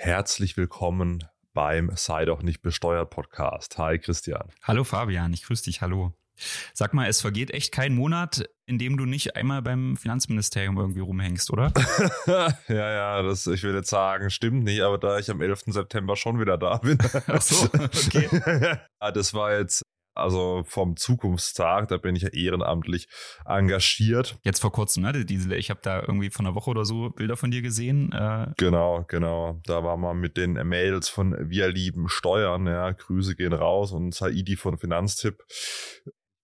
Herzlich willkommen beim Sei doch nicht besteuert Podcast. Hi Christian. Hallo Fabian, ich grüße dich, hallo. Sag mal, es vergeht echt kein Monat, in dem du nicht einmal beim Finanzministerium irgendwie rumhängst, oder? ja, ja, das, ich will jetzt sagen, stimmt nicht, aber da ich am 11. September schon wieder da bin. Ach so, okay. das war jetzt also vom Zukunftstag, da bin ich ja ehrenamtlich engagiert. Jetzt vor kurzem, ne? Diese, ich habe da irgendwie von einer Woche oder so Bilder von dir gesehen. Äh genau, genau. Da war man mit den Mails von Wir lieben Steuern, ja, Grüße gehen raus und Saidi von Finanztipp.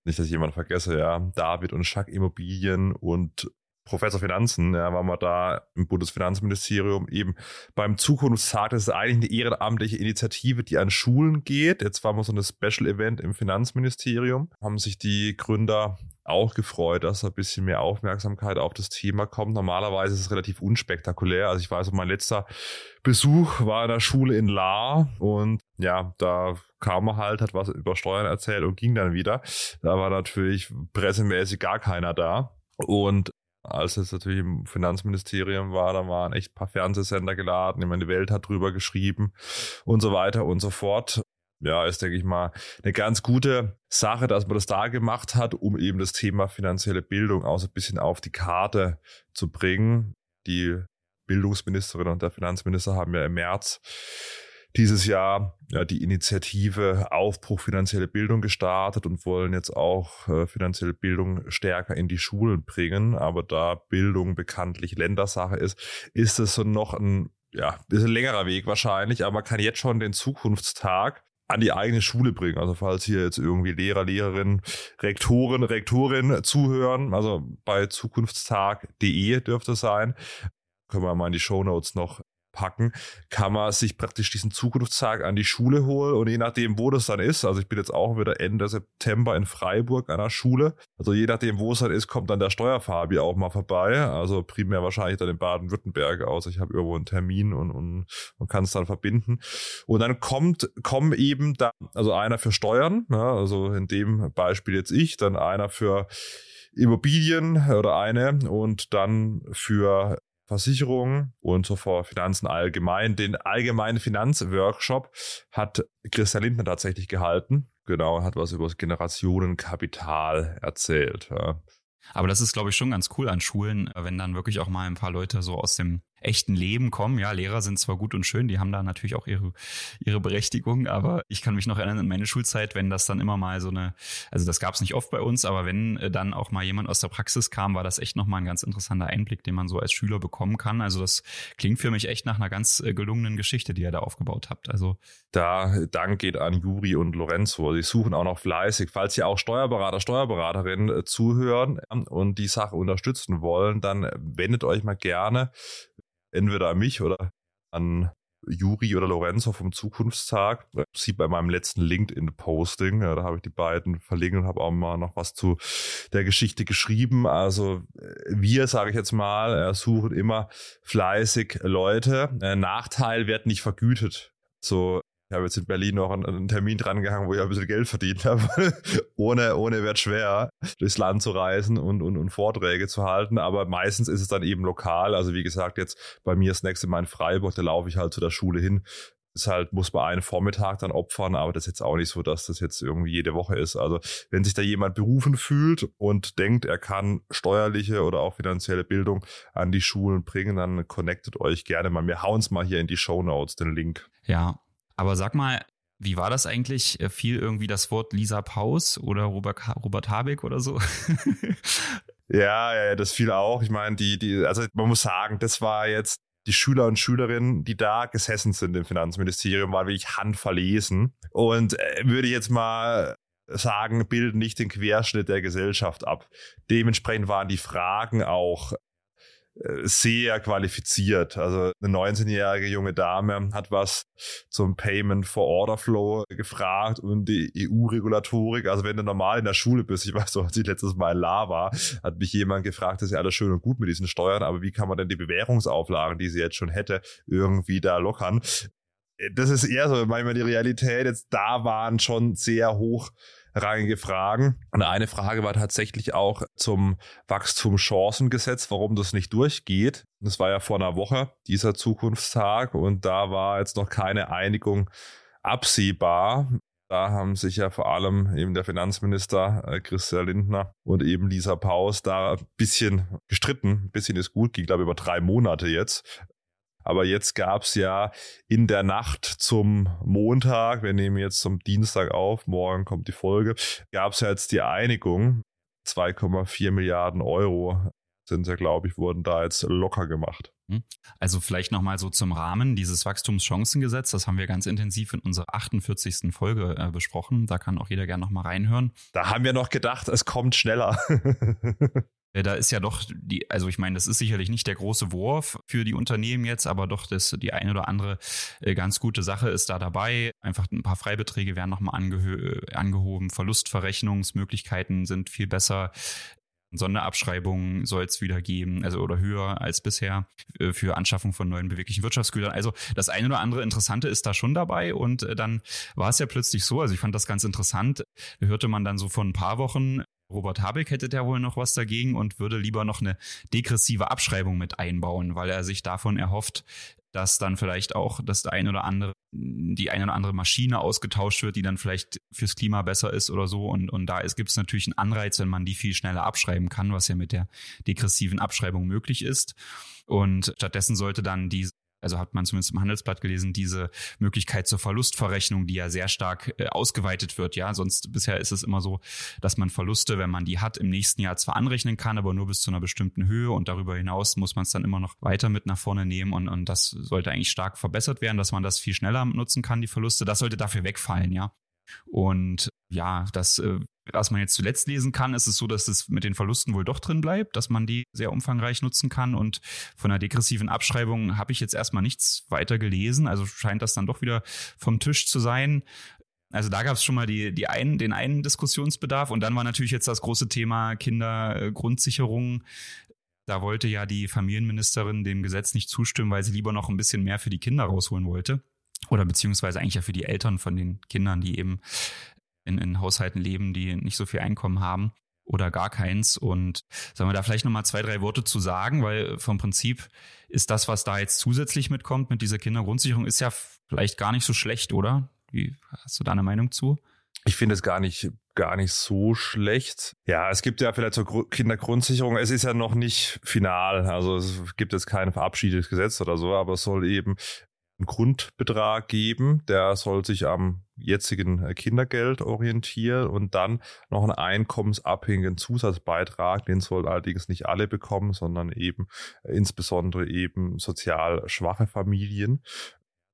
Nicht, dass ich jemanden vergesse, ja. David und Schack Immobilien und Professor Finanzen, ja, waren wir da im Bundesfinanzministerium eben beim Zukunftstag. Das ist eigentlich eine ehrenamtliche Initiative, die an Schulen geht. Jetzt waren wir so ein Special Event im Finanzministerium. Haben sich die Gründer auch gefreut, dass ein bisschen mehr Aufmerksamkeit auf das Thema kommt. Normalerweise ist es relativ unspektakulär. Also ich weiß, mein letzter Besuch war in der Schule in La und ja, da kam er halt, hat was über Steuern erzählt und ging dann wieder. Da war natürlich pressemäßig gar keiner da. Und als es natürlich im Finanzministerium war, da waren echt ein paar Fernsehsender geladen, ich meine, die Welt hat drüber geschrieben und so weiter und so fort. Ja, ist, denke ich mal, eine ganz gute Sache, dass man das da gemacht hat, um eben das Thema finanzielle Bildung auch so ein bisschen auf die Karte zu bringen. Die Bildungsministerin und der Finanzminister haben ja im März dieses Jahr ja, die Initiative Aufbruch finanzielle Bildung gestartet und wollen jetzt auch äh, finanzielle Bildung stärker in die Schulen bringen. Aber da Bildung bekanntlich Ländersache ist, ist es so noch ein, ja, ist ein längerer Weg wahrscheinlich, aber man kann jetzt schon den Zukunftstag an die eigene Schule bringen. Also falls hier jetzt irgendwie Lehrer, Lehrerinnen, Rektoren, Rektorin zuhören, also bei zukunftstag.de dürfte es sein, können wir mal in die Show Notes noch packen, kann man sich praktisch diesen Zukunftstag an die Schule holen und je nachdem, wo das dann ist, also ich bin jetzt auch wieder Ende September in Freiburg an der Schule, also je nachdem, wo es dann ist, kommt dann der Steuerfabi auch mal vorbei, also primär wahrscheinlich dann in Baden-Württemberg aus, ich habe irgendwo einen Termin und, und, und kann es dann verbinden. Und dann kommt, kommen eben da, also einer für Steuern, ja, also in dem Beispiel jetzt ich, dann einer für Immobilien oder eine und dann für Versicherungen und so vor Finanzen allgemein. Den allgemeinen Finanzworkshop hat Christian Lindner tatsächlich gehalten. Genau, hat was über das Generationenkapital erzählt. Ja. Aber das ist, glaube ich, schon ganz cool an Schulen, wenn dann wirklich auch mal ein paar Leute so aus dem echten Leben kommen. Ja, Lehrer sind zwar gut und schön, die haben da natürlich auch ihre, ihre Berechtigung, aber ich kann mich noch erinnern an meine Schulzeit, wenn das dann immer mal so eine, also das gab es nicht oft bei uns, aber wenn äh, dann auch mal jemand aus der Praxis kam, war das echt nochmal ein ganz interessanter Einblick, den man so als Schüler bekommen kann. Also das klingt für mich echt nach einer ganz äh, gelungenen Geschichte, die ihr da aufgebaut habt. Also da Dank geht an Juri und Lorenzo. Sie suchen auch noch fleißig. Falls ihr auch Steuerberater, Steuerberaterinnen äh, zuhören und die Sache unterstützen wollen, dann wendet euch mal gerne entweder an mich oder an Juri oder Lorenzo vom Zukunftstag. Sieht bei meinem letzten LinkedIn-Posting, da habe ich die beiden verlinkt und habe auch mal noch was zu der Geschichte geschrieben. Also wir, sage ich jetzt mal, suchen immer fleißig Leute. Nachteil wird nicht vergütet. So ich habe jetzt in Berlin noch einen, einen Termin dran gehangen, wo ich ein bisschen Geld verdient habe. ohne, ohne wird schwer, durchs Land zu reisen und, und, und Vorträge zu halten. Aber meistens ist es dann eben lokal. Also wie gesagt, jetzt bei mir das nächste Mal in Freiburg, da laufe ich halt zu der Schule hin. Das halt, muss man einen Vormittag dann opfern, aber das ist jetzt auch nicht so, dass das jetzt irgendwie jede Woche ist. Also wenn sich da jemand berufen fühlt und denkt, er kann steuerliche oder auch finanzielle Bildung an die Schulen bringen, dann connectet euch gerne mal. Wir hauen es mal hier in die Show Notes, den Link. Ja, aber sag mal, wie war das eigentlich? Äh, fiel irgendwie das Wort Lisa Paus oder Robert, Robert Habeck oder so? ja, ja, das fiel auch. Ich meine, die, die, also man muss sagen, das war jetzt die Schüler und Schülerinnen, die da gesessen sind im Finanzministerium, waren wirklich handverlesen. Und äh, würde ich jetzt mal sagen, bilden nicht den Querschnitt der Gesellschaft ab. Dementsprechend waren die Fragen auch sehr qualifiziert. Also eine 19-jährige junge Dame hat was zum Payment for Order Flow gefragt und die EU-Regulatorik. Also wenn du normal in der Schule bist, ich weiß so, als ich letztes Mal in La war, hat mich jemand gefragt, das ist ja alles schön und gut mit diesen Steuern, aber wie kann man denn die Bewährungsauflagen, die sie jetzt schon hätte, irgendwie da lockern? das ist eher so, manchmal die Realität jetzt da waren schon sehr hochrangige Fragen. Und eine Frage war tatsächlich auch zum Wachstumschancengesetz, warum das nicht durchgeht. Das war ja vor einer Woche, dieser Zukunftstag, und da war jetzt noch keine Einigung absehbar. Da haben sich ja vor allem eben der Finanzminister äh, Christian Lindner und eben Lisa Paus da ein bisschen gestritten. Ein bisschen ist gut, ging glaube ich über drei Monate jetzt. Aber jetzt gab es ja in der Nacht zum Montag, wir nehmen jetzt zum Dienstag auf, morgen kommt die Folge, gab es ja jetzt die Einigung. 2,4 Milliarden Euro sind ja, glaube ich, wurden da jetzt locker gemacht. Hm. Also vielleicht nochmal so zum Rahmen dieses Wachstumschancengesetz. Das haben wir ganz intensiv in unserer 48. Folge äh, besprochen. Da kann auch jeder gerne nochmal reinhören. Da haben wir noch gedacht, es kommt schneller. Äh, da ist ja doch die, also ich meine, das ist sicherlich nicht der große Wurf für die Unternehmen jetzt, aber doch das, die eine oder andere äh, ganz gute Sache ist da dabei. Einfach ein paar Freibeträge werden nochmal angehoben, Verlustverrechnungsmöglichkeiten sind viel besser. Sonderabschreibungen soll es wieder geben, also oder höher als bisher äh, für Anschaffung von neuen beweglichen Wirtschaftsgütern. Also das eine oder andere Interessante ist da schon dabei und äh, dann war es ja plötzlich so, also ich fand das ganz interessant, hörte man dann so vor ein paar Wochen, Robert Habeck hätte der wohl noch was dagegen und würde lieber noch eine degressive Abschreibung mit einbauen, weil er sich davon erhofft, dass dann vielleicht auch das ein oder andere, die eine oder andere Maschine ausgetauscht wird, die dann vielleicht fürs Klima besser ist oder so. Und, und da gibt es natürlich einen Anreiz, wenn man die viel schneller abschreiben kann, was ja mit der degressiven Abschreibung möglich ist. Und stattdessen sollte dann die also hat man zumindest im Handelsblatt gelesen, diese Möglichkeit zur Verlustverrechnung, die ja sehr stark äh, ausgeweitet wird. Ja, sonst bisher ist es immer so, dass man Verluste, wenn man die hat, im nächsten Jahr zwar anrechnen kann, aber nur bis zu einer bestimmten Höhe und darüber hinaus muss man es dann immer noch weiter mit nach vorne nehmen und, und das sollte eigentlich stark verbessert werden, dass man das viel schneller nutzen kann, die Verluste. Das sollte dafür wegfallen, ja. Und ja, das äh, was man jetzt zuletzt lesen kann, ist es so, dass es mit den Verlusten wohl doch drin bleibt, dass man die sehr umfangreich nutzen kann. Und von einer degressiven Abschreibung habe ich jetzt erstmal nichts weiter gelesen. Also scheint das dann doch wieder vom Tisch zu sein. Also da gab es schon mal die, die einen, den einen Diskussionsbedarf. Und dann war natürlich jetzt das große Thema Kindergrundsicherung. Da wollte ja die Familienministerin dem Gesetz nicht zustimmen, weil sie lieber noch ein bisschen mehr für die Kinder rausholen wollte. Oder beziehungsweise eigentlich ja für die Eltern von den Kindern, die eben in, in Haushalten leben, die nicht so viel Einkommen haben oder gar keins. Und sollen wir da vielleicht nochmal zwei, drei Worte zu sagen, weil vom Prinzip ist das, was da jetzt zusätzlich mitkommt mit dieser Kindergrundsicherung, ist ja vielleicht gar nicht so schlecht, oder? Wie hast du da eine Meinung zu? Ich finde es gar nicht, gar nicht so schlecht. Ja, es gibt ja vielleicht so Kindergrundsicherung. Es ist ja noch nicht final. Also es gibt jetzt kein verabschiedetes Gesetz oder so, aber es soll eben einen Grundbetrag geben, der soll sich am jetzigen äh, Kindergeld orientieren und dann noch einen einkommensabhängigen Zusatzbeitrag, den soll allerdings nicht alle bekommen, sondern eben äh, insbesondere eben sozial schwache Familien.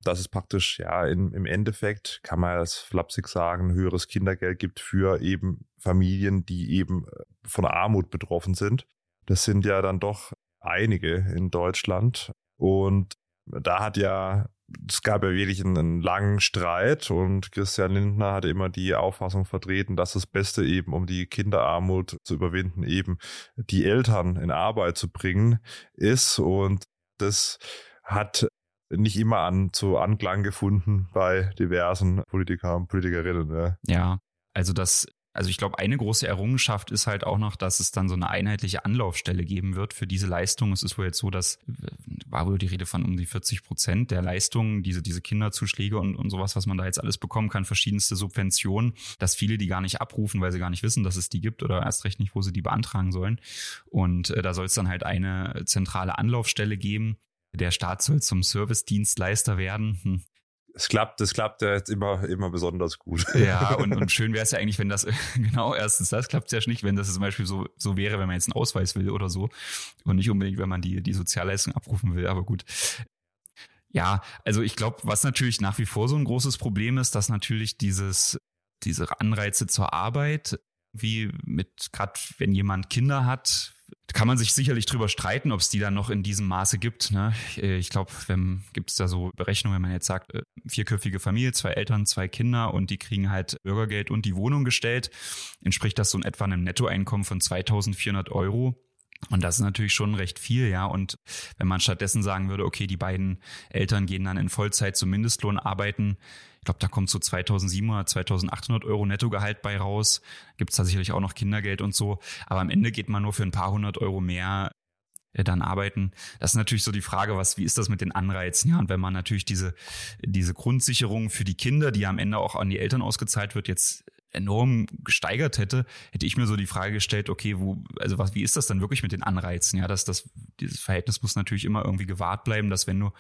Das ist praktisch, ja, in, im Endeffekt kann man als flapsig sagen, höheres Kindergeld gibt für eben Familien, die eben äh, von Armut betroffen sind. Das sind ja dann doch einige in Deutschland. Und da hat ja, es gab ja wirklich einen, einen, langen Streit und Christian Lindner hat immer die Auffassung vertreten, dass das Beste eben, um die Kinderarmut zu überwinden, eben die Eltern in Arbeit zu bringen ist. Und das hat nicht immer an zu Anklang gefunden bei diversen Politikern und Politikerinnen. Ja. ja, also das also ich glaube, eine große Errungenschaft ist halt auch noch, dass es dann so eine einheitliche Anlaufstelle geben wird für diese Leistung. Es ist wohl jetzt so, dass war wohl die Rede von um die 40 Prozent der Leistungen, diese, diese Kinderzuschläge und, und sowas, was man da jetzt alles bekommen kann, verschiedenste Subventionen, dass viele die gar nicht abrufen, weil sie gar nicht wissen, dass es die gibt oder erst recht nicht, wo sie die beantragen sollen. Und äh, da soll es dann halt eine zentrale Anlaufstelle geben, der Staat soll zum Service-Dienstleister werden. Hm es klappt, es klappt ja jetzt immer, immer besonders gut. Ja, und, und schön wäre es ja eigentlich, wenn das, genau, erstens, das klappt ja nicht, wenn das zum Beispiel so, so wäre, wenn man jetzt einen Ausweis will oder so. Und nicht unbedingt, wenn man die, die Sozialleistung abrufen will, aber gut. Ja, also ich glaube, was natürlich nach wie vor so ein großes Problem ist, dass natürlich dieses, diese Anreize zur Arbeit, wie mit, gerade wenn jemand Kinder hat, kann man sich sicherlich drüber streiten, ob es die dann noch in diesem Maße gibt. Ne? Ich glaube, gibt es da so Berechnungen, wenn man jetzt sagt, äh, vierköpfige Familie, zwei Eltern, zwei Kinder und die kriegen halt Bürgergeld und die Wohnung gestellt, entspricht das so in etwa einem Nettoeinkommen von 2400 Euro. Und das ist natürlich schon recht viel, ja. Und wenn man stattdessen sagen würde, okay, die beiden Eltern gehen dann in Vollzeit zum Mindestlohn arbeiten, ich glaube, da kommt so 2700, 2800 Euro Nettogehalt bei raus. Gibt es da sicherlich auch noch Kindergeld und so. Aber am Ende geht man nur für ein paar hundert Euro mehr äh, dann arbeiten. Das ist natürlich so die Frage, was, wie ist das mit den Anreizen? Ja, und wenn man natürlich diese, diese Grundsicherung für die Kinder, die am Ende auch an die Eltern ausgezahlt wird, jetzt enorm gesteigert hätte, hätte ich mir so die Frage gestellt, okay, wo, also was, wie ist das dann wirklich mit den Anreizen? Ja, dass das, dieses Verhältnis muss natürlich immer irgendwie gewahrt bleiben, dass wenn du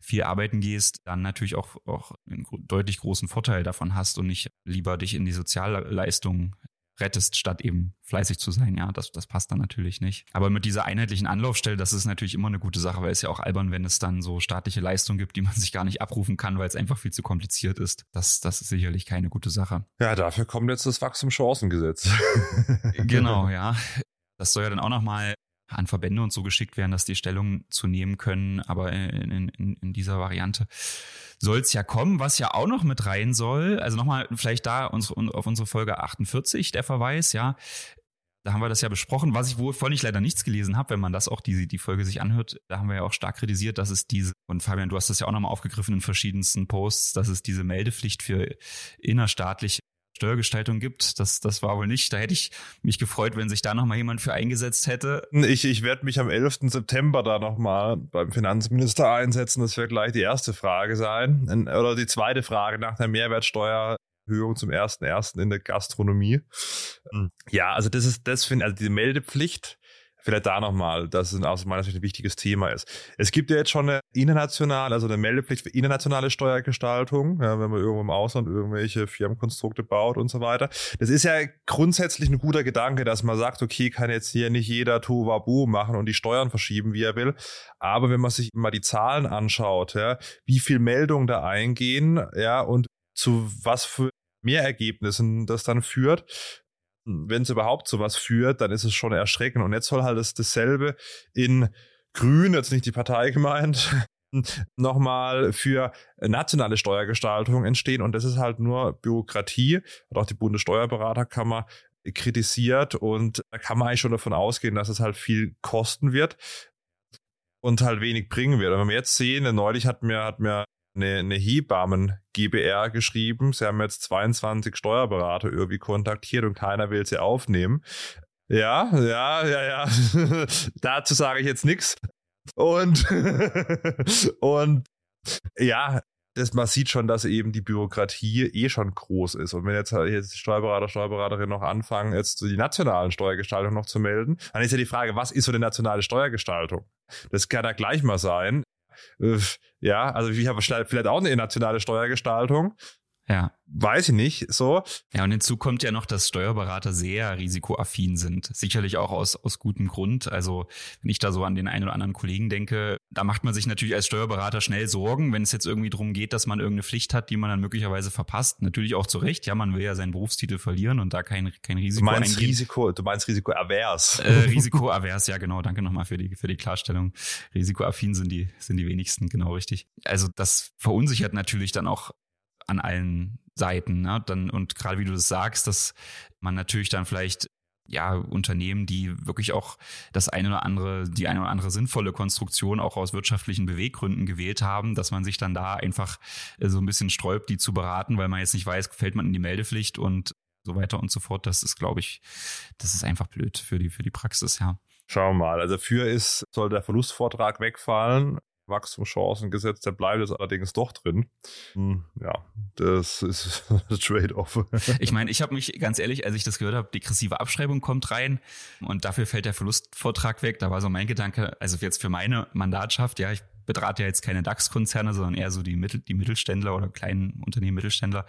viel arbeiten gehst, dann natürlich auch, auch einen deutlich großen Vorteil davon hast und nicht lieber dich in die Sozialleistungen rettest, statt eben fleißig zu sein. Ja, das, das passt dann natürlich nicht. Aber mit dieser einheitlichen Anlaufstelle, das ist natürlich immer eine gute Sache, weil es ja auch albern, wenn es dann so staatliche Leistungen gibt, die man sich gar nicht abrufen kann, weil es einfach viel zu kompliziert ist. Das, das ist sicherlich keine gute Sache. Ja, dafür kommt jetzt das Wachstumschancengesetz. genau, ja. Das soll ja dann auch nochmal an Verbände und so geschickt werden, dass die Stellung zu nehmen können, aber in, in, in dieser Variante soll es ja kommen, was ja auch noch mit rein soll. Also nochmal vielleicht da unsere, auf unsere Folge 48 der Verweis, ja. Da haben wir das ja besprochen, was ich wovon ich leider nichts gelesen habe, wenn man das auch die, die Folge sich anhört. Da haben wir ja auch stark kritisiert, dass es diese, und Fabian, du hast das ja auch nochmal aufgegriffen in verschiedensten Posts, dass es diese Meldepflicht für innerstaatliche Steuergestaltung gibt. Das, das war wohl nicht. Da hätte ich mich gefreut, wenn sich da nochmal jemand für eingesetzt hätte. Ich, ich werde mich am 11. September da nochmal beim Finanzminister einsetzen. Das wird gleich die erste Frage sein. Oder die zweite Frage nach der Mehrwertsteuererhöhung zum 1.1. in der Gastronomie. Hm. Ja, also das ist, das finde, also diese Meldepflicht vielleicht da nochmal, dass es aus meiner Sicht ein wichtiges Thema ist. Es gibt ja jetzt schon eine internationale, also eine Meldepflicht für internationale Steuergestaltung, ja, wenn man irgendwo im Ausland irgendwelche Firmenkonstrukte baut und so weiter. Das ist ja grundsätzlich ein guter Gedanke, dass man sagt, okay, kann jetzt hier nicht jeder Tohuwabu machen und die Steuern verschieben, wie er will. Aber wenn man sich mal die Zahlen anschaut, ja, wie viel Meldungen da eingehen, ja, und zu was für Mehrergebnissen das dann führt, wenn es überhaupt zu was führt, dann ist es schon erschreckend. Und jetzt soll halt das, dasselbe in Grün, jetzt nicht die Partei gemeint, nochmal für nationale Steuergestaltung entstehen. Und das ist halt nur Bürokratie. Hat auch die Bundessteuerberaterkammer kritisiert. Und da kann man eigentlich schon davon ausgehen, dass es halt viel kosten wird und halt wenig bringen wird. Und wenn wir jetzt sehen, neulich hat mir, hat mir eine, eine Hebammen-GBR geschrieben. Sie haben jetzt 22 Steuerberater irgendwie kontaktiert und keiner will sie aufnehmen. Ja, ja, ja, ja. Dazu sage ich jetzt nichts. Und, und ja, das, man sieht schon, dass eben die Bürokratie eh schon groß ist. Und wenn jetzt, jetzt Steuerberater, Steuerberaterinnen noch anfangen, jetzt die nationalen Steuergestaltung noch zu melden, dann ist ja die Frage, was ist so eine nationale Steuergestaltung? Das kann ja gleich mal sein. Äh, ja, also ich habe vielleicht auch eine nationale Steuergestaltung. Ja. Weiß ich nicht, so. Ja, und hinzu kommt ja noch, dass Steuerberater sehr risikoaffin sind. Sicherlich auch aus, aus gutem Grund. Also, wenn ich da so an den einen oder anderen Kollegen denke, da macht man sich natürlich als Steuerberater schnell Sorgen, wenn es jetzt irgendwie darum geht, dass man irgendeine Pflicht hat, die man dann möglicherweise verpasst. Natürlich auch zu Recht. Ja, man will ja seinen Berufstitel verlieren und da kein, kein Risiko du meinst eingehen. Risiko, du meinst Risikoavers. Äh, Risikoavers, ja, genau. Danke nochmal für die, für die Klarstellung. Risikoaffin sind die, sind die wenigsten, genau richtig. Also, das verunsichert natürlich dann auch an allen Seiten. Ne? Dann, und gerade wie du das sagst, dass man natürlich dann vielleicht ja, Unternehmen, die wirklich auch das eine oder andere, die eine oder andere sinnvolle Konstruktion auch aus wirtschaftlichen Beweggründen gewählt haben, dass man sich dann da einfach äh, so ein bisschen sträubt, die zu beraten, weil man jetzt nicht weiß, fällt man in die Meldepflicht und so weiter und so fort. Das ist, glaube ich, das ist einfach blöd für die, für die Praxis, ja. Schauen wir mal. Also für ist, soll der Verlustvortrag wegfallen. Wachstumschancengesetz, der bleibt jetzt allerdings doch drin. Hm, ja, das ist Trade-off. ich meine, ich habe mich ganz ehrlich, als ich das gehört habe, degressive Abschreibung kommt rein und dafür fällt der Verlustvortrag weg. Da war so mein Gedanke, also jetzt für meine Mandatschaft, ja, ich betrate ja jetzt keine DAX-Konzerne, sondern eher so die, Mittel, die Mittelständler oder kleinen Unternehmen, Mittelständler.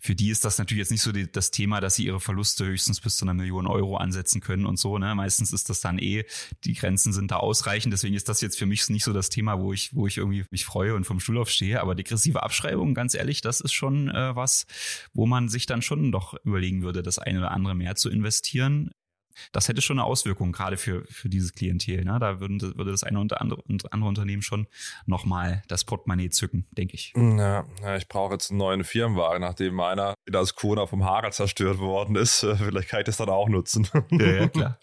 Für die ist das natürlich jetzt nicht so die, das Thema, dass sie ihre Verluste höchstens bis zu einer Million Euro ansetzen können und so. Ne? Meistens ist das dann eh, die Grenzen sind da ausreichend. Deswegen ist das jetzt für mich nicht so das Thema, wo ich, wo ich irgendwie mich freue und vom Stuhl aufstehe. Aber degressive Abschreibung, ganz ehrlich, das ist schon äh, was, wo man sich dann schon doch überlegen würde, das eine oder andere mehr zu investieren das hätte schon eine Auswirkung, gerade für, für dieses Klientel. Ne? Da würden, würde das eine und andere, andere Unternehmen schon nochmal das Portemonnaie zücken, denke ich. Ja, ja ich brauche jetzt einen neuen Firmenwagen, nachdem meiner wieder als Corona vom Harald zerstört worden ist. Vielleicht kann ich das dann auch nutzen. Ja, ja klar.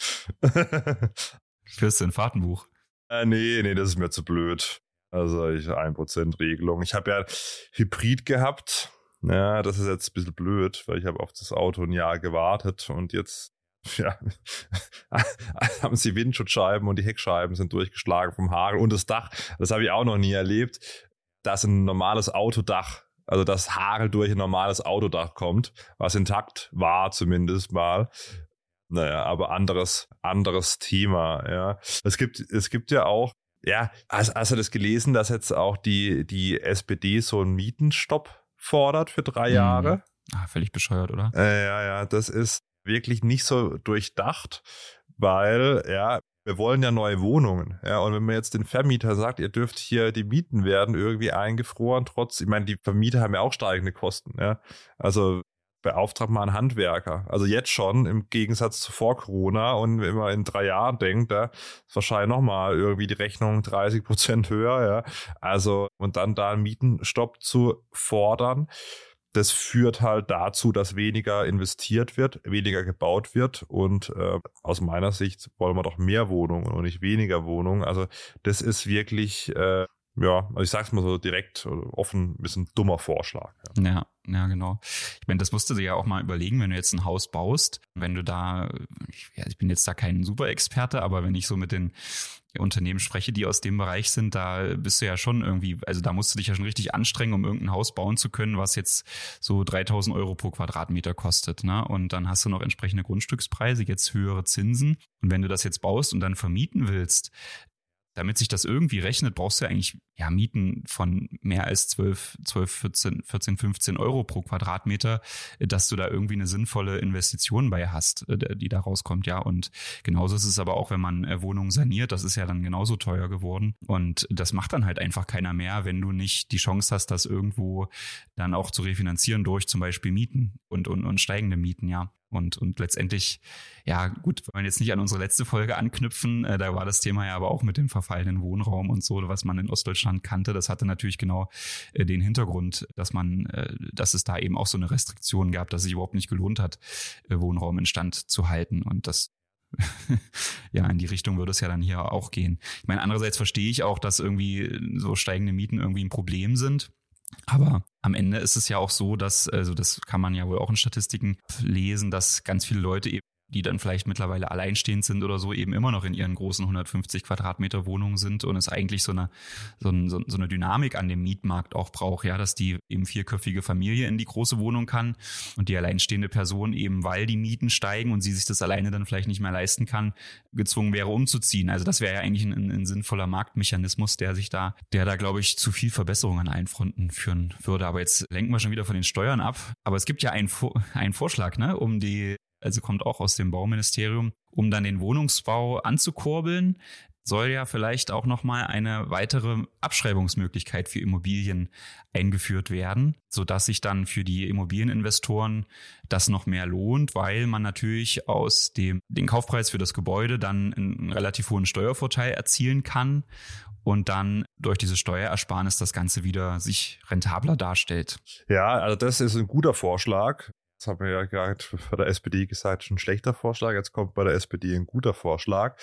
Führst du ein Fahrtenbuch? Äh, nee, nee, das ist mir zu blöd. Also ich 1% Regelung. Ich habe ja Hybrid gehabt. Ja, das ist jetzt ein bisschen blöd, weil ich habe auf das Auto ein Jahr gewartet und jetzt ja, haben sie Windschutzscheiben und die Heckscheiben sind durchgeschlagen vom Hagel und das Dach, das habe ich auch noch nie erlebt, dass ein normales Autodach, also das Hagel durch ein normales Autodach kommt, was intakt war zumindest mal. Naja, aber anderes, anderes Thema, ja. Es gibt, es gibt ja auch, ja, hast, hast du das gelesen, dass jetzt auch die, die SPD so einen Mietenstopp fordert für drei mhm. Jahre? Ah, völlig bescheuert, oder? Äh, ja, ja, das ist wirklich nicht so durchdacht, weil, ja, wir wollen ja neue Wohnungen. Ja, und wenn man jetzt den Vermieter sagt, ihr dürft hier, die Mieten werden irgendwie eingefroren, trotz, ich meine, die Vermieter haben ja auch steigende Kosten, ja. Also beauftragt mal einen Handwerker. Also jetzt schon im Gegensatz zu vor Corona und wenn man in drei Jahren denkt, da ist wahrscheinlich nochmal irgendwie die Rechnung 30 Prozent höher, ja. Also und dann da einen Mietenstopp zu fordern, das führt halt dazu, dass weniger investiert wird, weniger gebaut wird und äh, aus meiner Sicht wollen wir doch mehr Wohnungen und nicht weniger Wohnungen. Also das ist wirklich äh, ja, also ich sag's mal so direkt offen, ein bisschen dummer Vorschlag. Ja. ja, ja, genau. Ich meine, das musst du dir ja auch mal überlegen, wenn du jetzt ein Haus baust, wenn du da, ich, ja, ich bin jetzt da kein Super-Experte, aber wenn ich so mit den Unternehmen spreche, die aus dem Bereich sind, da bist du ja schon irgendwie, also da musst du dich ja schon richtig anstrengen, um irgendein Haus bauen zu können, was jetzt so 3000 Euro pro Quadratmeter kostet. Ne? Und dann hast du noch entsprechende Grundstückspreise, jetzt höhere Zinsen. Und wenn du das jetzt baust und dann vermieten willst, damit sich das irgendwie rechnet, brauchst du ja eigentlich ja, Mieten von mehr als 12, 12 14, 14, 15 Euro pro Quadratmeter, dass du da irgendwie eine sinnvolle Investition bei hast, äh, die da rauskommt, ja. Und genauso ist es aber auch, wenn man äh, Wohnungen saniert, das ist ja dann genauso teuer geworden. Und das macht dann halt einfach keiner mehr, wenn du nicht die Chance hast, das irgendwo dann auch zu refinanzieren durch zum Beispiel Mieten und, und, und steigende Mieten, ja. Und, und letztendlich, ja, gut, wenn wir jetzt nicht an unsere letzte Folge anknüpfen, äh, da war das Thema ja aber auch mit dem verfallenen Wohnraum und so, was man in Ostdeutschland kannte. Das hatte natürlich genau äh, den Hintergrund, dass man, äh, dass es da eben auch so eine Restriktion gab, dass es sich überhaupt nicht gelohnt hat, äh, Wohnraum in Stand zu halten. Und das ja, in die Richtung würde es ja dann hier auch gehen. Ich meine, andererseits verstehe ich auch, dass irgendwie so steigende Mieten irgendwie ein Problem sind. Aber am Ende ist es ja auch so, dass, also das kann man ja wohl auch in Statistiken lesen, dass ganz viele Leute eben die dann vielleicht mittlerweile alleinstehend sind oder so, eben immer noch in ihren großen 150 Quadratmeter Wohnungen sind und es eigentlich so eine, so, ein, so, eine Dynamik an dem Mietmarkt auch braucht, ja, dass die eben vierköpfige Familie in die große Wohnung kann und die alleinstehende Person eben, weil die Mieten steigen und sie sich das alleine dann vielleicht nicht mehr leisten kann, gezwungen wäre umzuziehen. Also das wäre ja eigentlich ein, ein sinnvoller Marktmechanismus, der sich da, der da, glaube ich, zu viel Verbesserungen an allen Fronten führen würde. Aber jetzt lenken wir schon wieder von den Steuern ab. Aber es gibt ja einen, einen Vorschlag, ne, um die also kommt auch aus dem Bauministerium, um dann den Wohnungsbau anzukurbeln, soll ja vielleicht auch nochmal eine weitere Abschreibungsmöglichkeit für Immobilien eingeführt werden, sodass sich dann für die Immobilieninvestoren das noch mehr lohnt, weil man natürlich aus dem den Kaufpreis für das Gebäude dann einen relativ hohen Steuervorteil erzielen kann und dann durch diese Steuerersparnis das Ganze wieder sich rentabler darstellt. Ja, also das ist ein guter Vorschlag. Das haben wir ja gerade bei der SPD gesagt, schon ein schlechter Vorschlag. Jetzt kommt bei der SPD ein guter Vorschlag.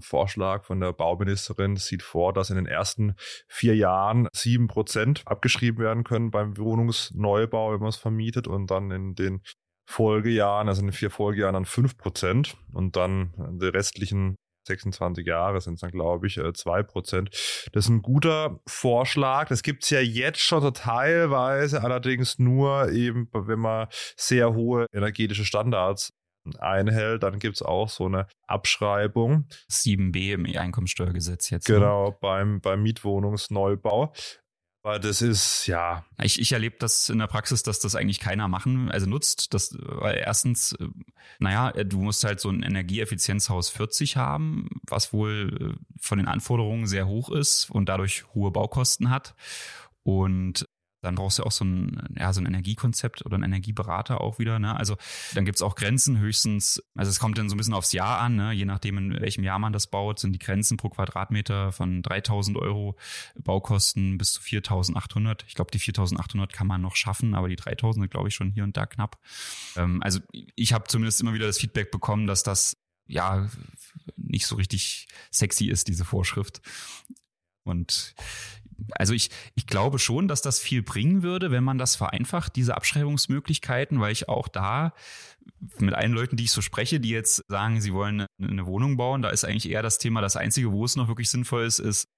Vorschlag von der Bauministerin sieht vor, dass in den ersten vier Jahren sieben Prozent abgeschrieben werden können beim Wohnungsneubau, wenn man es vermietet, und dann in den Folgejahren, also in den vier Folgejahren dann fünf Prozent und dann die restlichen 26 Jahre sind es dann, glaube ich, äh, zwei Prozent. Das ist ein guter Vorschlag. Das gibt es ja jetzt schon so teilweise, allerdings nur eben, wenn man sehr hohe energetische Standards einhält, dann gibt es auch so eine Abschreibung. 7b im Einkommensteuergesetz jetzt. Ne? Genau, ne? beim, beim Mietwohnungsneubau. Aber das ist, ja. Ich, ich erlebe das in der Praxis, dass das eigentlich keiner machen, also nutzt. Das, weil erstens, äh, naja, du musst halt so ein Energieeffizienzhaus 40 haben, was wohl äh, von den Anforderungen sehr hoch ist und dadurch hohe Baukosten hat. Und dann brauchst du auch so ein, ja, so ein Energiekonzept oder einen Energieberater auch wieder. Ne? Also dann gibt's auch Grenzen höchstens, also es kommt dann so ein bisschen aufs Jahr an, ne? je nachdem, in welchem Jahr man das baut, sind die Grenzen pro Quadratmeter von 3000 Euro Baukosten bis zu 4800. Ich glaube, die 4800 kann man noch schaffen, aber die 3000 sind, glaube ich, schon hier und da knapp. Ähm, also ich habe zumindest immer wieder das Feedback bekommen, dass das ja nicht so richtig sexy ist, diese Vorschrift. Und also ich, ich glaube schon, dass das viel bringen würde, wenn man das vereinfacht, diese Abschreibungsmöglichkeiten, weil ich auch da mit allen Leuten, die ich so spreche, die jetzt sagen, sie wollen eine Wohnung bauen, da ist eigentlich eher das Thema, das Einzige, wo es noch wirklich sinnvoll ist, ist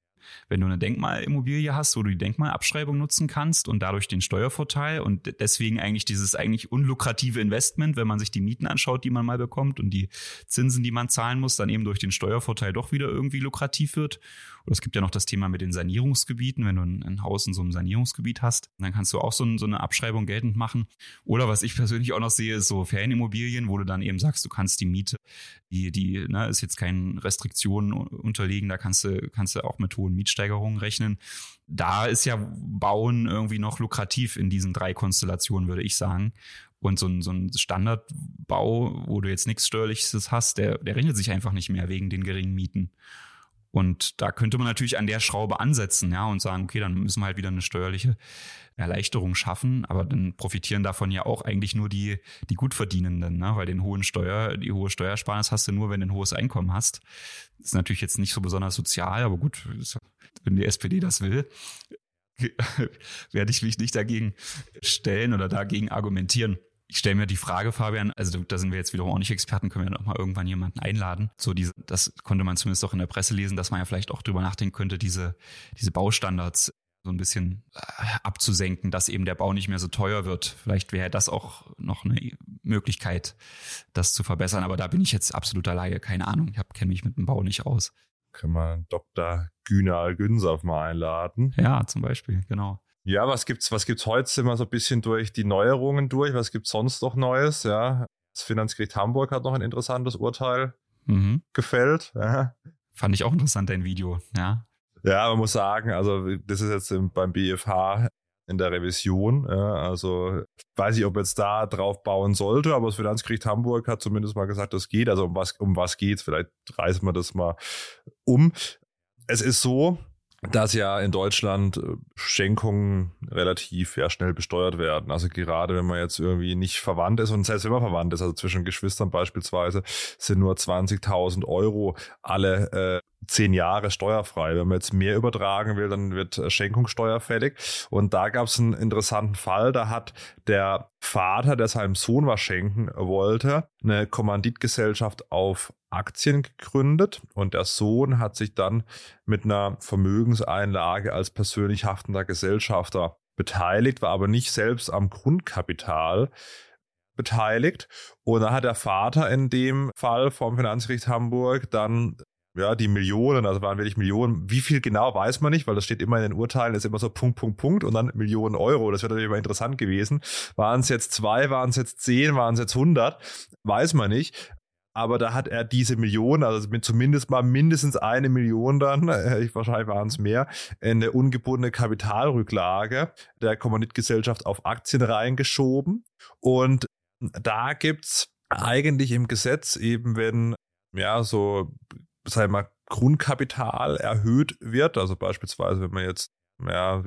wenn du eine Denkmalimmobilie hast, wo du die Denkmalabschreibung nutzen kannst und dadurch den Steuervorteil und deswegen eigentlich dieses eigentlich unlukrative Investment, wenn man sich die Mieten anschaut, die man mal bekommt und die Zinsen, die man zahlen muss, dann eben durch den Steuervorteil doch wieder irgendwie lukrativ wird. Oder es gibt ja noch das Thema mit den Sanierungsgebieten. Wenn du ein, ein Haus in so einem Sanierungsgebiet hast, dann kannst du auch so, ein, so, eine Abschreibung geltend machen. Oder was ich persönlich auch noch sehe, ist so Ferienimmobilien, wo du dann eben sagst, du kannst die Miete, die, die ne, ist jetzt keinen Restriktionen unterlegen, da kannst du, kannst du auch mit hohen Mietsteigerungen rechnen. Da ist ja Bauen irgendwie noch lukrativ in diesen drei Konstellationen, würde ich sagen. Und so ein, so ein Standardbau, wo du jetzt nichts Steuerliches hast, der, der rechnet sich einfach nicht mehr wegen den geringen Mieten. Und da könnte man natürlich an der Schraube ansetzen, ja, und sagen, okay, dann müssen wir halt wieder eine steuerliche Erleichterung schaffen, aber dann profitieren davon ja auch eigentlich nur die, die Gutverdienenden, ne? weil den hohen Steuer, die hohe Steuersparnis hast du nur, wenn du ein hohes Einkommen hast. Ist natürlich jetzt nicht so besonders sozial, aber gut, wenn die SPD das will, werde ich mich nicht dagegen stellen oder dagegen argumentieren ich stelle mir die Frage, Fabian, also da sind wir jetzt wiederum auch nicht Experten, können wir noch mal irgendwann jemanden einladen. So diese, das konnte man zumindest auch in der Presse lesen, dass man ja vielleicht auch drüber nachdenken könnte, diese, diese Baustandards so ein bisschen äh, abzusenken, dass eben der Bau nicht mehr so teuer wird. Vielleicht wäre das auch noch eine Möglichkeit, das zu verbessern. Aber da bin ich jetzt absoluter Laie, keine Ahnung. Ich kenne mich mit dem Bau nicht aus. Können wir Dr. Günal Günsauf mal einladen? Ja, zum Beispiel, genau. Ja, was gibt's, was gibt's heute? Sind wir so ein bisschen durch die Neuerungen durch. Was gibt's sonst noch Neues? Ja, das Finanzgericht Hamburg hat noch ein interessantes Urteil mhm. gefällt. Ja. Fand ich auch interessant, dein Video, ja. Ja, man muss sagen, also das ist jetzt beim BFH in der Revision. Ja, also weiß ich, ob jetzt da drauf bauen sollte, aber das Finanzgericht Hamburg hat zumindest mal gesagt, das geht. Also um was, um was geht's? Vielleicht reißen wir das mal um. Es ist so, dass ja in Deutschland äh, Schenkungen relativ ja, schnell besteuert werden. Also gerade wenn man jetzt irgendwie nicht verwandt ist und selbst wenn man verwandt ist, also zwischen Geschwistern beispielsweise, sind nur 20.000 Euro alle äh, zehn Jahre steuerfrei. Wenn man jetzt mehr übertragen will, dann wird äh, Schenkungssteuer fällig. Und da gab es einen interessanten Fall. Da hat der Vater, der seinem Sohn was schenken wollte, eine Kommanditgesellschaft auf Aktien gegründet und der Sohn hat sich dann mit einer Vermögenseinlage als persönlich haftender Gesellschafter beteiligt, war aber nicht selbst am Grundkapital beteiligt. Und da hat der Vater in dem Fall vom Finanzgericht Hamburg dann ja, die Millionen, also waren wirklich Millionen. Wie viel genau weiß man nicht, weil das steht immer in den Urteilen, ist immer so Punkt, Punkt, Punkt und dann Millionen Euro. Das wäre natürlich immer interessant gewesen. Waren es jetzt zwei, waren es jetzt zehn, waren es jetzt hundert? Weiß man nicht. Aber da hat er diese Millionen, also mit zumindest mal mindestens eine Million dann, äh, wahrscheinlich waren es mehr, eine ungebundene Kapitalrücklage der Kommanditgesellschaft auf Aktien reingeschoben. Und da gibt's eigentlich im Gesetz eben, wenn ja so sagen wir mal, Grundkapital erhöht wird. Also beispielsweise, wenn man jetzt ja,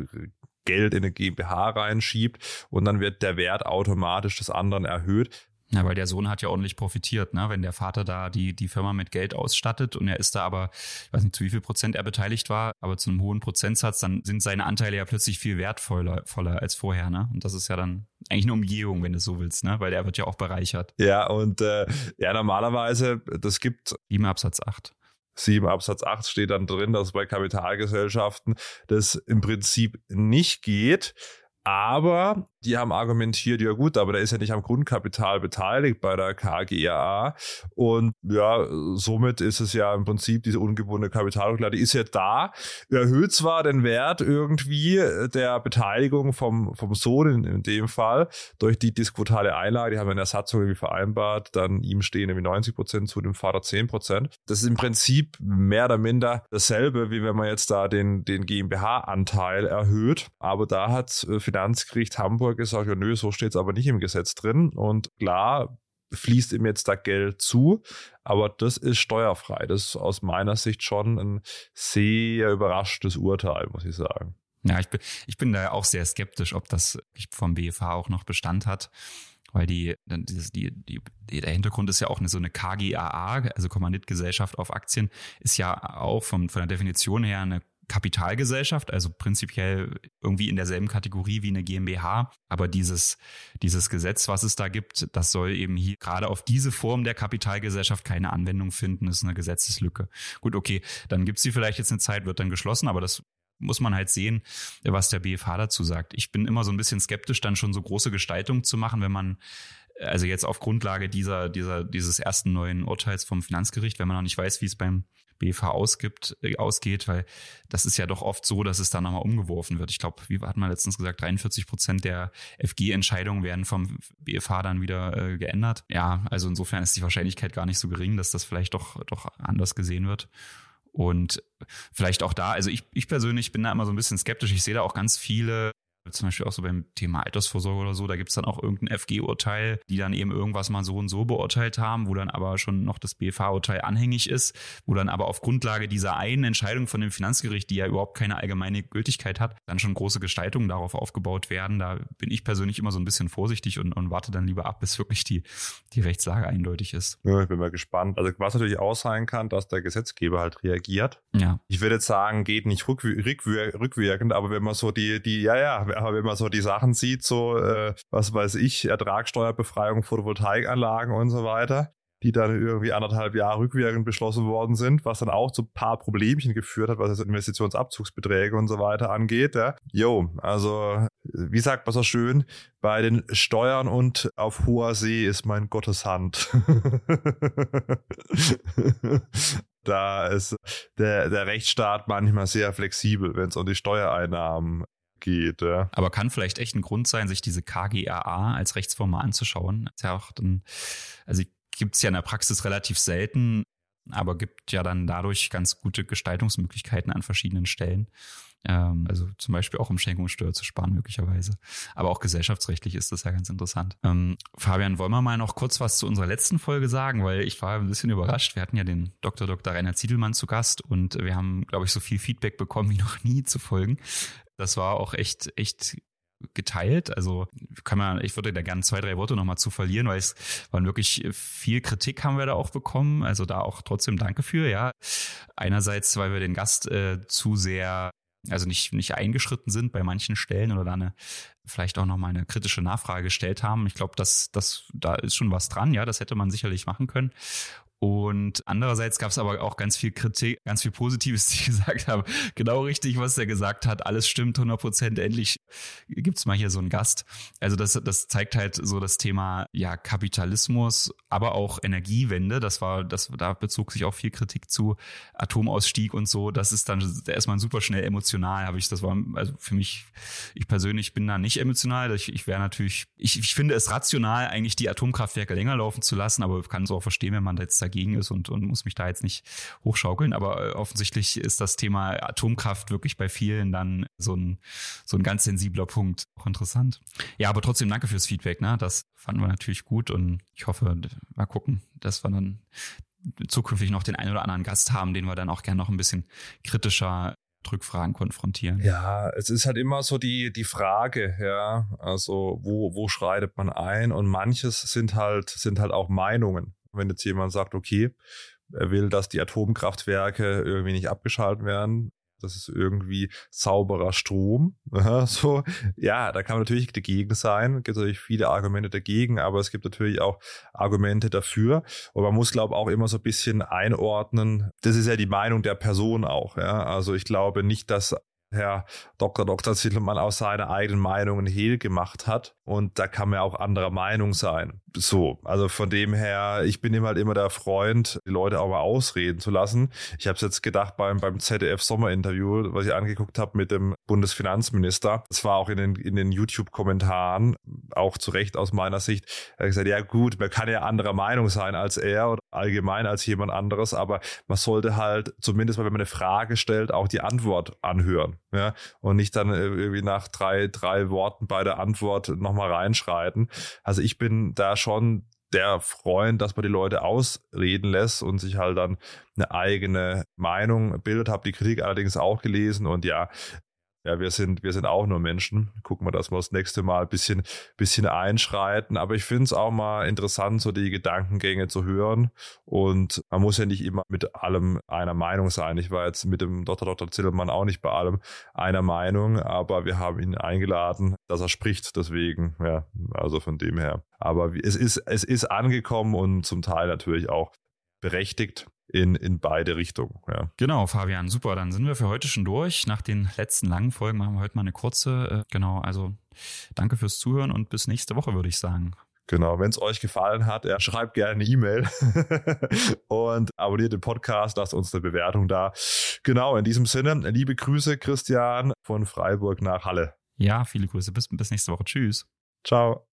Geld in eine GmbH reinschiebt und dann wird der Wert automatisch des anderen erhöht, ja, weil der Sohn hat ja ordentlich profitiert, ne? Wenn der Vater da die, die Firma mit Geld ausstattet und er ist da aber, ich weiß nicht, zu wie viel Prozent er beteiligt war, aber zu einem hohen Prozentsatz, dann sind seine Anteile ja plötzlich viel wertvoller voller als vorher, ne? Und das ist ja dann eigentlich eine Umgehung, wenn du so willst, ne? Weil der wird ja auch bereichert. Ja, und äh, ja, normalerweise, das gibt. 7 Absatz 8. 7 Absatz 8 steht dann drin, dass bei Kapitalgesellschaften das im Prinzip nicht geht. Aber die haben argumentiert, ja gut, aber der ist ja nicht am Grundkapital beteiligt bei der KGAA. Und ja, somit ist es ja im Prinzip diese ungebundene Kapitalrücklage, die ist ja da, erhöht zwar den Wert irgendwie der Beteiligung vom, vom Sohn in, in dem Fall durch die diskutale Einlage, die haben wir in der Satzung irgendwie vereinbart, dann ihm stehen irgendwie 90 Prozent zu dem Vater 10 Prozent. Das ist im Prinzip mehr oder minder dasselbe, wie wenn man jetzt da den, den GmbH-Anteil erhöht. Aber da hat äh, Finanzgericht Hamburg gesagt, ja nö, so steht es aber nicht im Gesetz drin. Und klar, fließt ihm jetzt da Geld zu, aber das ist steuerfrei. Das ist aus meiner Sicht schon ein sehr überraschendes Urteil, muss ich sagen. Ja, ich bin, ich bin da auch sehr skeptisch, ob das vom BFH auch noch Bestand hat. weil die, die, die, die, der Hintergrund ist ja auch eine, so eine KGAA, also Kommanditgesellschaft auf Aktien, ist ja auch vom, von der Definition her eine Kapitalgesellschaft, also prinzipiell irgendwie in derselben Kategorie wie eine GmbH. Aber dieses, dieses Gesetz, was es da gibt, das soll eben hier gerade auf diese Form der Kapitalgesellschaft keine Anwendung finden, das ist eine Gesetzeslücke. Gut, okay, dann gibt sie vielleicht jetzt eine Zeit, wird dann geschlossen, aber das muss man halt sehen, was der BFH dazu sagt. Ich bin immer so ein bisschen skeptisch, dann schon so große Gestaltungen zu machen, wenn man also jetzt auf Grundlage dieser, dieser, dieses ersten neuen Urteils vom Finanzgericht, wenn man noch nicht weiß, wie es beim BFH ausgibt, äh, ausgeht, weil das ist ja doch oft so, dass es dann nochmal umgeworfen wird. Ich glaube, wie hat man letztens gesagt, 43 Prozent der FG-Entscheidungen werden vom BFH dann wieder äh, geändert. Ja, also insofern ist die Wahrscheinlichkeit gar nicht so gering, dass das vielleicht doch, doch anders gesehen wird. Und vielleicht auch da, also ich, ich persönlich bin da immer so ein bisschen skeptisch. Ich sehe da auch ganz viele zum Beispiel auch so beim Thema Altersvorsorge oder so, da gibt es dann auch irgendein FG-Urteil, die dann eben irgendwas mal so und so beurteilt haben, wo dann aber schon noch das BFH-Urteil anhängig ist, wo dann aber auf Grundlage dieser einen Entscheidung von dem Finanzgericht, die ja überhaupt keine allgemeine Gültigkeit hat, dann schon große Gestaltungen darauf aufgebaut werden. Da bin ich persönlich immer so ein bisschen vorsichtig und, und warte dann lieber ab, bis wirklich die, die Rechtslage eindeutig ist. Ja, ich bin mal gespannt. Also was natürlich auch sein kann, dass der Gesetzgeber halt reagiert. Ja. Ich würde jetzt sagen, geht nicht rückwirkend, aber wenn man so die, die, ja, ja, aber wenn man so die Sachen sieht, so, äh, was weiß ich, Ertragssteuerbefreiung, Photovoltaikanlagen und so weiter, die dann irgendwie anderthalb Jahre rückwirkend beschlossen worden sind, was dann auch zu ein paar Problemchen geführt hat, was jetzt Investitionsabzugsbeträge und so weiter angeht. Ja. Jo, also wie sagt man so schön, bei den Steuern und auf hoher See ist mein Gottes Hand. da ist der, der Rechtsstaat manchmal sehr flexibel, wenn es um die Steuereinnahmen geht. Ja. Aber kann vielleicht echt ein Grund sein, sich diese KGAA als Rechtsform mal anzuschauen. Ist ja auch dann, also gibt es ja in der Praxis relativ selten, aber gibt ja dann dadurch ganz gute Gestaltungsmöglichkeiten an verschiedenen Stellen. Ähm, also zum Beispiel auch um Schenkungssteuer zu sparen möglicherweise. Aber auch gesellschaftsrechtlich ist das ja ganz interessant. Ähm, Fabian, wollen wir mal noch kurz was zu unserer letzten Folge sagen, weil ich war ein bisschen überrascht. Wir hatten ja den Dr. Dr. Rainer Ziedelmann zu Gast und wir haben, glaube ich, so viel Feedback bekommen wie noch nie zu Folgen. Das war auch echt, echt geteilt. Also kann man, ich würde da gerne zwei, drei Worte nochmal zu verlieren, weil es waren wirklich viel Kritik haben wir da auch bekommen. Also da auch trotzdem Danke für, ja. Einerseits, weil wir den Gast äh, zu sehr, also nicht, nicht eingeschritten sind bei manchen Stellen oder da eine, vielleicht auch nochmal eine kritische Nachfrage gestellt haben. Ich glaube, dass das, da ist schon was dran, ja, das hätte man sicherlich machen können. Und andererseits gab es aber auch ganz viel Kritik, ganz viel Positives, die gesagt haben, genau richtig, was er gesagt hat, alles stimmt 100 Prozent, endlich gibt's mal hier so einen Gast. Also das, das zeigt halt so das Thema ja Kapitalismus, aber auch Energiewende. Das war, das da bezog sich auch viel Kritik zu Atomausstieg und so. Das ist dann da ist man super schnell emotional. Habe ich das war also für mich, ich persönlich bin da nicht emotional. Ich, ich wäre natürlich, ich, ich finde es rational eigentlich die Atomkraftwerke länger laufen zu lassen, aber kann es auch verstehen, wenn man jetzt da dagegen ist und, und muss mich da jetzt nicht hochschaukeln. Aber äh, offensichtlich ist das Thema Atomkraft wirklich bei vielen dann so ein, so ein ganz sensibler Punkt. Auch interessant. Ja, aber trotzdem danke fürs Feedback. Ne? Das fanden wir natürlich gut und ich hoffe, mal gucken, dass wir dann zukünftig noch den einen oder anderen Gast haben, den wir dann auch gerne noch ein bisschen kritischer Rückfragen konfrontieren. Ja, es ist halt immer so die, die Frage, ja, also wo, wo schreitet man ein und manches sind halt, sind halt auch Meinungen. Wenn jetzt jemand sagt, okay, er will, dass die Atomkraftwerke irgendwie nicht abgeschaltet werden, das ist irgendwie sauberer Strom. so, ja, da kann man natürlich dagegen sein. Es gibt natürlich viele Argumente dagegen, aber es gibt natürlich auch Argumente dafür. Und man muss, glaube ich, auch immer so ein bisschen einordnen. Das ist ja die Meinung der Person auch. Ja? Also ich glaube nicht, dass Herr Dr. Dr. Zittelmann aus seiner eigenen Meinung ein Hehl gemacht hat. Und da kann man auch anderer Meinung sein. So, also von dem her, ich bin immer halt immer der Freund, die Leute auch mal ausreden zu lassen. Ich habe es jetzt gedacht beim, beim ZDF-Sommerinterview, was ich angeguckt habe mit dem Bundesfinanzminister. Das war auch in den, in den YouTube-Kommentaren, auch zu Recht aus meiner Sicht. Er hat gesagt, ja gut, man kann ja anderer Meinung sein als er oder allgemein als jemand anderes, aber man sollte halt zumindest mal, wenn man eine Frage stellt, auch die Antwort anhören ja, und nicht dann äh, irgendwie nach drei, drei Worten bei der Antwort nochmal reinschreiten. Also ich bin da schon der Freund, dass man die Leute ausreden lässt und sich halt dann eine eigene Meinung bildet. Habe die Kritik allerdings auch gelesen und ja, ja, wir sind, wir sind auch nur Menschen. Gucken wir, dass wir das nächste Mal ein bisschen, bisschen einschreiten. Aber ich finde es auch mal interessant, so die Gedankengänge zu hören. Und man muss ja nicht immer mit allem einer Meinung sein. Ich war jetzt mit dem Dr. Dr. Zillmann auch nicht bei allem einer Meinung, aber wir haben ihn eingeladen, dass er spricht. Deswegen, ja, also von dem her. Aber es ist, es ist angekommen und zum Teil natürlich auch berechtigt in, in beide Richtungen. Ja. Genau, Fabian, super. Dann sind wir für heute schon durch. Nach den letzten langen Folgen machen wir heute mal eine kurze. Äh, genau, also danke fürs Zuhören und bis nächste Woche, würde ich sagen. Genau, wenn es euch gefallen hat, ja, schreibt gerne eine E-Mail und abonniert den Podcast, lasst uns eine Bewertung da. Genau, in diesem Sinne, liebe Grüße, Christian, von Freiburg nach Halle. Ja, viele Grüße. Bis, bis nächste Woche. Tschüss. Ciao.